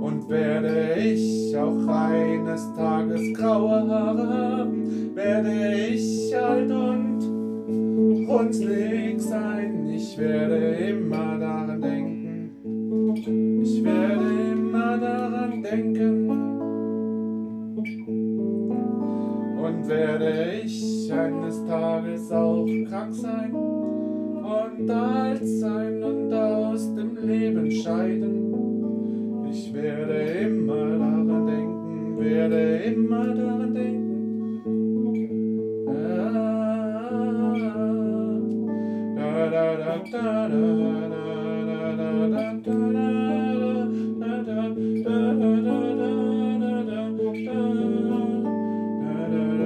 Und werde ich auch eines Tages graue Haare haben, werde ich alt und runzlig sein. Ich werde immer daran denken, ich werde immer daran denken. Und werde ich eines Tages auch krank sein und alt sein und aus dem Leben scheiden. Ich werde immer daran denken, werde immer daran denken. Ah, da, da, da, da, da.